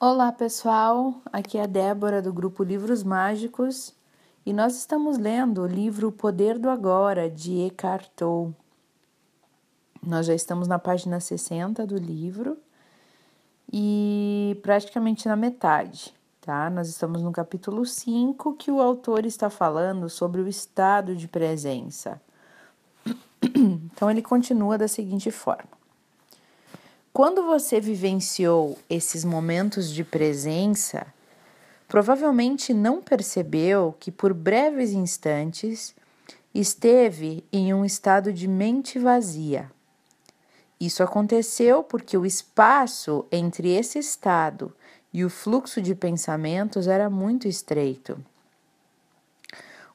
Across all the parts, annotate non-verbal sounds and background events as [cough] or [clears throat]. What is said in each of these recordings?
Olá pessoal, aqui é a Débora do grupo Livros Mágicos e nós estamos lendo o livro O Poder do Agora de Eckhart Tolle. Nós já estamos na página 60 do livro e praticamente na metade, tá? Nós estamos no capítulo 5 que o autor está falando sobre o estado de presença. [coughs] Então ele continua da seguinte forma: Quando você vivenciou esses momentos de presença, provavelmente não percebeu que por breves instantes esteve em um estado de mente vazia. Isso aconteceu porque o espaço entre esse estado e o fluxo de pensamentos era muito estreito.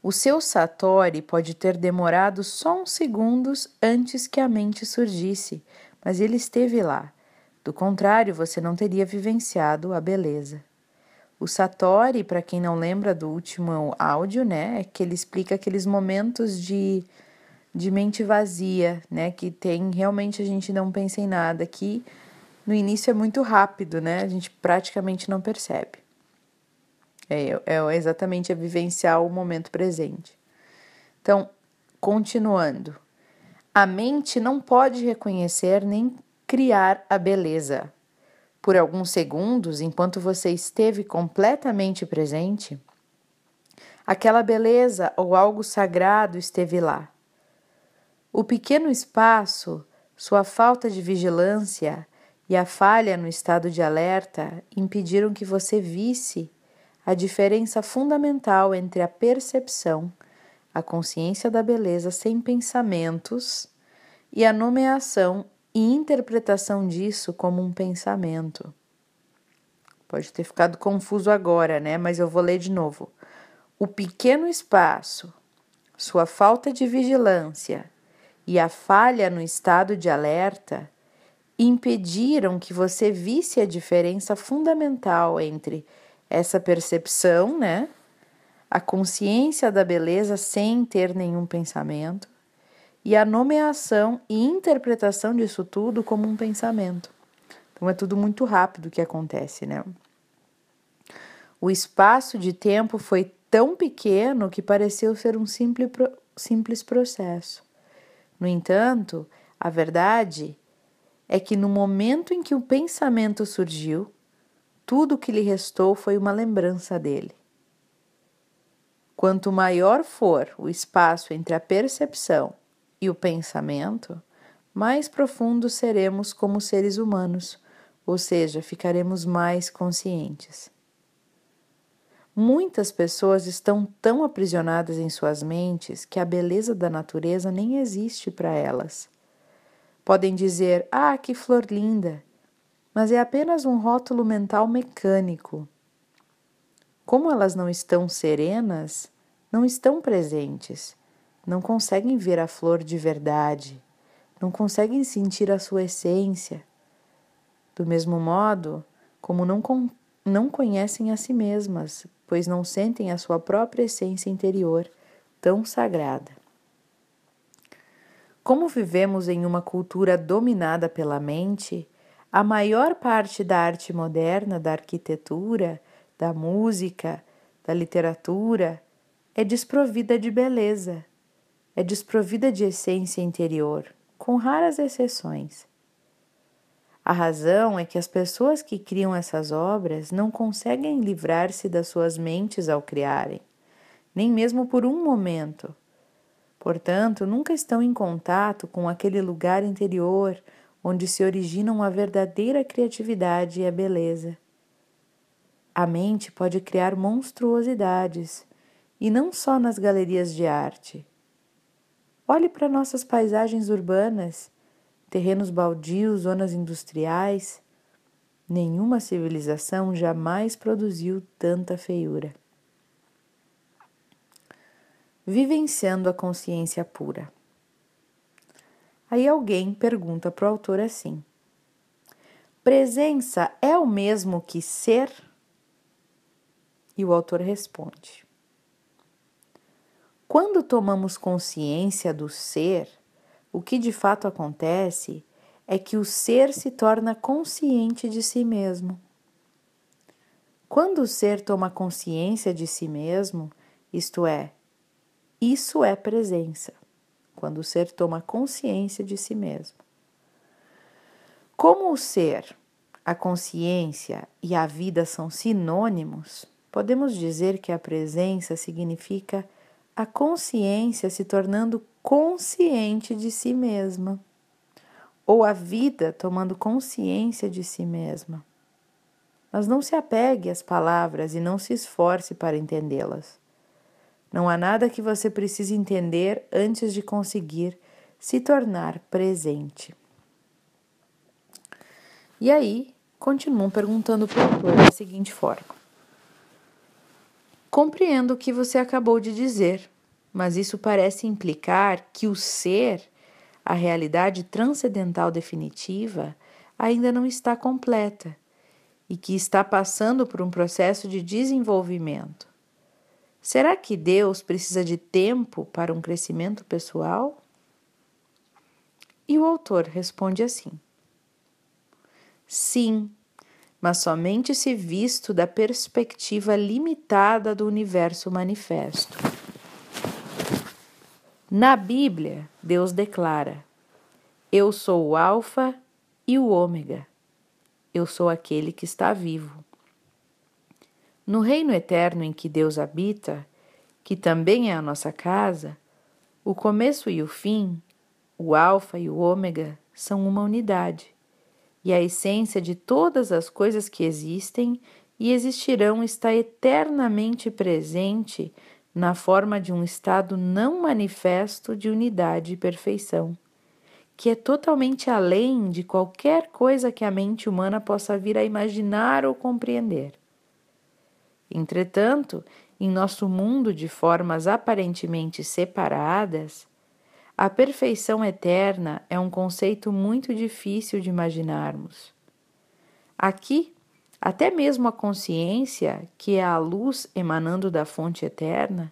O seu Satori pode ter demorado só uns segundos antes que a mente surgisse, mas ele esteve lá. Do contrário, você não teria vivenciado a beleza. O Satori, para quem não lembra do último áudio, né, é que ele explica aqueles momentos de, de mente vazia, né, que tem realmente a gente não pensa em nada, que no início é muito rápido, né, a gente praticamente não percebe. É, é exatamente a vivenciar o momento presente. Então, continuando. A mente não pode reconhecer nem criar a beleza. Por alguns segundos, enquanto você esteve completamente presente, aquela beleza ou algo sagrado esteve lá. O pequeno espaço, sua falta de vigilância e a falha no estado de alerta impediram que você visse a diferença fundamental entre a percepção, a consciência da beleza sem pensamentos e a nomeação e interpretação disso como um pensamento. Pode ter ficado confuso agora, né? Mas eu vou ler de novo. O pequeno espaço, sua falta de vigilância e a falha no estado de alerta impediram que você visse a diferença fundamental entre essa percepção, né? A consciência da beleza sem ter nenhum pensamento e a nomeação e interpretação disso tudo como um pensamento. Então é tudo muito rápido que acontece, né? O espaço de tempo foi tão pequeno que pareceu ser um simples, simples processo. No entanto, a verdade é que no momento em que o pensamento surgiu, tudo o que lhe restou foi uma lembrança dele. Quanto maior for o espaço entre a percepção e o pensamento, mais profundos seremos como seres humanos, ou seja, ficaremos mais conscientes. Muitas pessoas estão tão aprisionadas em suas mentes que a beleza da natureza nem existe para elas. Podem dizer: Ah, que flor linda! mas é apenas um rótulo mental mecânico. Como elas não estão serenas, não estão presentes, não conseguem ver a flor de verdade, não conseguem sentir a sua essência. Do mesmo modo, como não, não conhecem a si mesmas, pois não sentem a sua própria essência interior tão sagrada. Como vivemos em uma cultura dominada pela mente, a maior parte da arte moderna, da arquitetura, da música, da literatura é desprovida de beleza, é desprovida de essência interior, com raras exceções. A razão é que as pessoas que criam essas obras não conseguem livrar-se das suas mentes ao criarem, nem mesmo por um momento. Portanto, nunca estão em contato com aquele lugar interior onde se originam a verdadeira criatividade e a beleza. A mente pode criar monstruosidades, e não só nas galerias de arte. Olhe para nossas paisagens urbanas, terrenos baldios, zonas industriais. Nenhuma civilização jamais produziu tanta feiura. Vivenciando a consciência pura. Aí alguém pergunta para o autor assim: Presença é o mesmo que ser? E o autor responde: Quando tomamos consciência do ser, o que de fato acontece é que o ser se torna consciente de si mesmo. Quando o ser toma consciência de si mesmo, isto é, isso é presença. Quando o ser toma consciência de si mesmo. Como o ser, a consciência e a vida são sinônimos, podemos dizer que a presença significa a consciência se tornando consciente de si mesma, ou a vida tomando consciência de si mesma. Mas não se apegue às palavras e não se esforce para entendê-las. Não há nada que você precise entender antes de conseguir se tornar presente. E aí, continuam perguntando para o autor da seguinte forma: Compreendo o que você acabou de dizer, mas isso parece implicar que o ser, a realidade transcendental definitiva, ainda não está completa e que está passando por um processo de desenvolvimento. Será que Deus precisa de tempo para um crescimento pessoal? E o autor responde assim: Sim, mas somente se visto da perspectiva limitada do universo manifesto. Na Bíblia, Deus declara: Eu sou o Alfa e o Ômega. Eu sou aquele que está vivo. No reino eterno em que Deus habita, que também é a nossa casa, o começo e o fim, o Alfa e o Ômega, são uma unidade e a essência de todas as coisas que existem e existirão está eternamente presente na forma de um estado não manifesto de unidade e perfeição, que é totalmente além de qualquer coisa que a mente humana possa vir a imaginar ou compreender. Entretanto, em nosso mundo de formas aparentemente separadas, a perfeição eterna é um conceito muito difícil de imaginarmos. Aqui, até mesmo a consciência, que é a luz emanando da fonte eterna,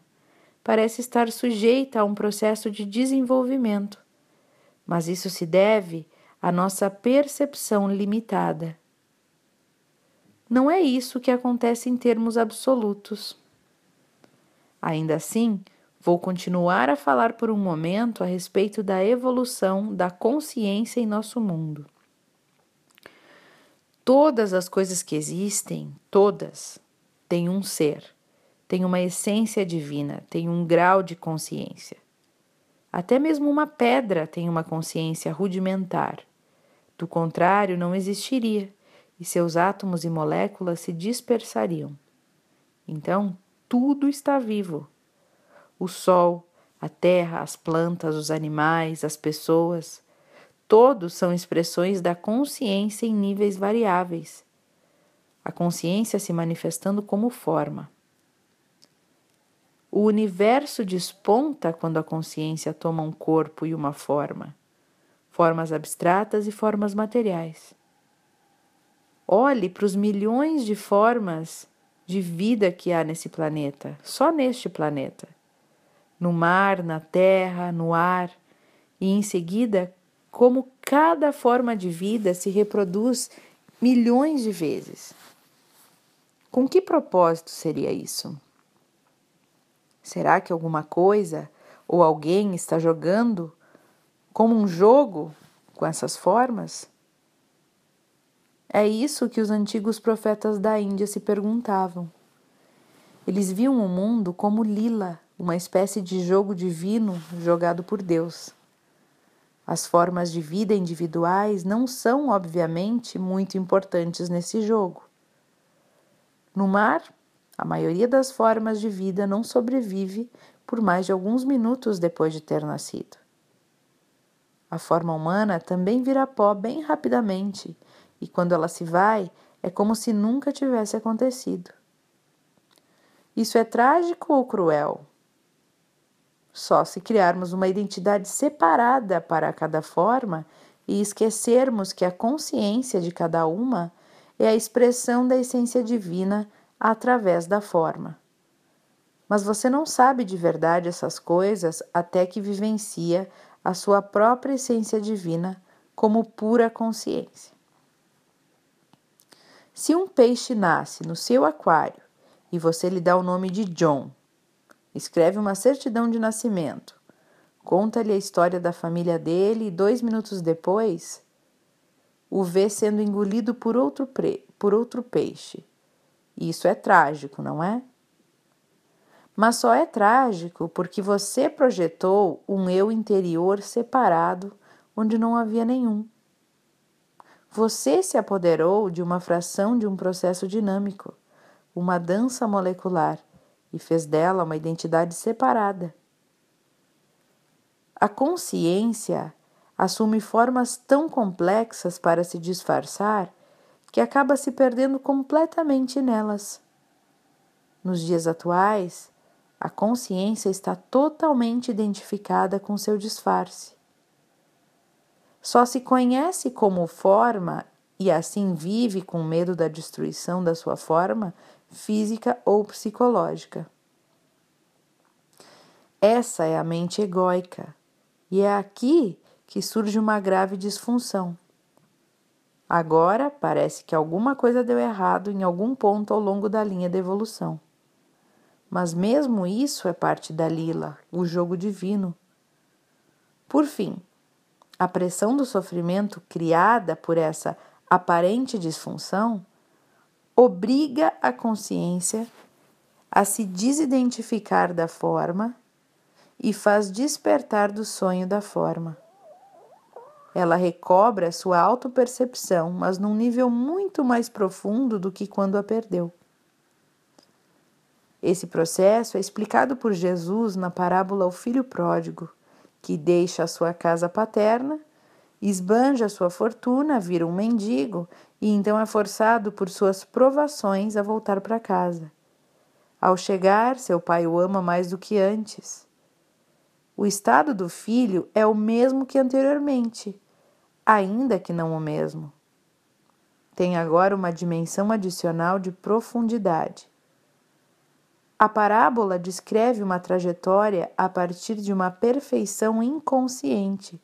parece estar sujeita a um processo de desenvolvimento, mas isso se deve à nossa percepção limitada. Não é isso que acontece em termos absolutos. Ainda assim, Vou continuar a falar por um momento a respeito da evolução da consciência em nosso mundo. Todas as coisas que existem, todas, têm um ser, têm uma essência divina, têm um grau de consciência. Até mesmo uma pedra tem uma consciência rudimentar. Do contrário, não existiria e seus átomos e moléculas se dispersariam. Então, tudo está vivo o sol, a terra, as plantas, os animais, as pessoas, todos são expressões da consciência em níveis variáveis. A consciência se manifestando como forma. O universo desponta quando a consciência toma um corpo e uma forma, formas abstratas e formas materiais. Olhe para os milhões de formas de vida que há nesse planeta, só neste planeta no mar, na terra, no ar, e em seguida como cada forma de vida se reproduz milhões de vezes. Com que propósito seria isso? Será que alguma coisa ou alguém está jogando como um jogo com essas formas? É isso que os antigos profetas da Índia se perguntavam. Eles viam o mundo como lila, uma espécie de jogo divino jogado por Deus. As formas de vida individuais não são, obviamente, muito importantes nesse jogo. No mar, a maioria das formas de vida não sobrevive por mais de alguns minutos depois de ter nascido. A forma humana também vira pó bem rapidamente, e quando ela se vai, é como se nunca tivesse acontecido. Isso é trágico ou cruel? Só se criarmos uma identidade separada para cada forma e esquecermos que a consciência de cada uma é a expressão da essência divina através da forma. Mas você não sabe de verdade essas coisas até que vivencia a sua própria essência divina como pura consciência. Se um peixe nasce no seu aquário e você lhe dá o nome de John, escreve uma certidão de nascimento, conta-lhe a história da família dele e dois minutos depois o vê sendo engolido por outro, pre... por outro peixe. Isso é trágico, não é? Mas só é trágico porque você projetou um eu interior separado onde não havia nenhum. Você se apoderou de uma fração de um processo dinâmico, uma dança molecular, e fez dela uma identidade separada. A consciência assume formas tão complexas para se disfarçar que acaba se perdendo completamente nelas. Nos dias atuais, a consciência está totalmente identificada com seu disfarce. Só se conhece como forma e assim vive com medo da destruição da sua forma física ou psicológica. Essa é a mente egóica, e é aqui que surge uma grave disfunção. Agora parece que alguma coisa deu errado em algum ponto ao longo da linha de evolução. Mas mesmo isso é parte da lila, o jogo divino. Por fim, a pressão do sofrimento criada por essa aparente disfunção obriga a consciência a se desidentificar da forma e faz despertar do sonho da forma. Ela recobra sua autopercepção, mas num nível muito mais profundo do que quando a perdeu. Esse processo é explicado por Jesus na parábola O Filho Pródigo, que deixa a sua casa paterna, esbanja sua fortuna, vira um mendigo e então é forçado por suas provações a voltar para casa. Ao chegar, seu pai o ama mais do que antes. O estado do filho é o mesmo que anteriormente, ainda que não o mesmo. Tem agora uma dimensão adicional de profundidade. A parábola descreve uma trajetória a partir de uma perfeição inconsciente.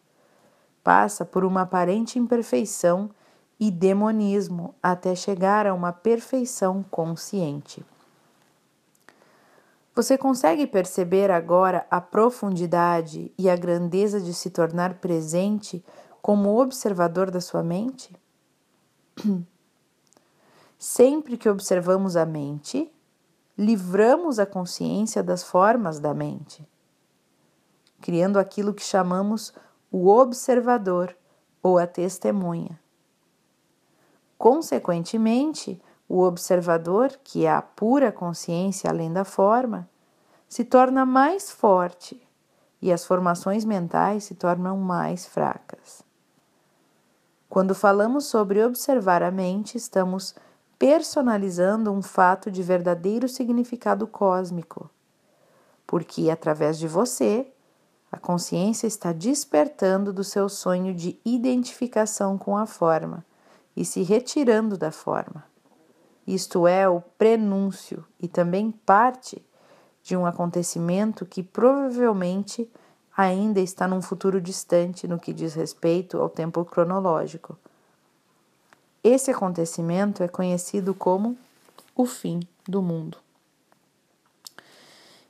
Passa por uma aparente imperfeição e demonismo até chegar a uma perfeição consciente. Você consegue perceber agora a profundidade e a grandeza de se tornar presente como observador da sua mente? [clears throat] Sempre que observamos a mente, livramos a consciência das formas da mente, criando aquilo que chamamos o observador ou a testemunha. Consequentemente, o observador, que é a pura consciência além da forma, se torna mais forte e as formações mentais se tornam mais fracas. Quando falamos sobre observar a mente, estamos personalizando um fato de verdadeiro significado cósmico, porque através de você, a consciência está despertando do seu sonho de identificação com a forma e se retirando da forma. Isto é o prenúncio e também parte de um acontecimento que provavelmente ainda está num futuro distante no que diz respeito ao tempo cronológico esse acontecimento é conhecido como o fim do mundo.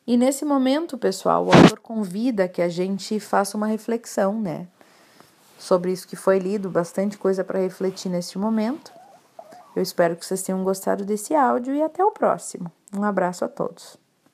E nesse momento, pessoal, o autor convida que a gente faça uma reflexão, né? Sobre isso que foi lido, bastante coisa para refletir neste momento. Eu espero que vocês tenham gostado desse áudio e até o próximo. Um abraço a todos.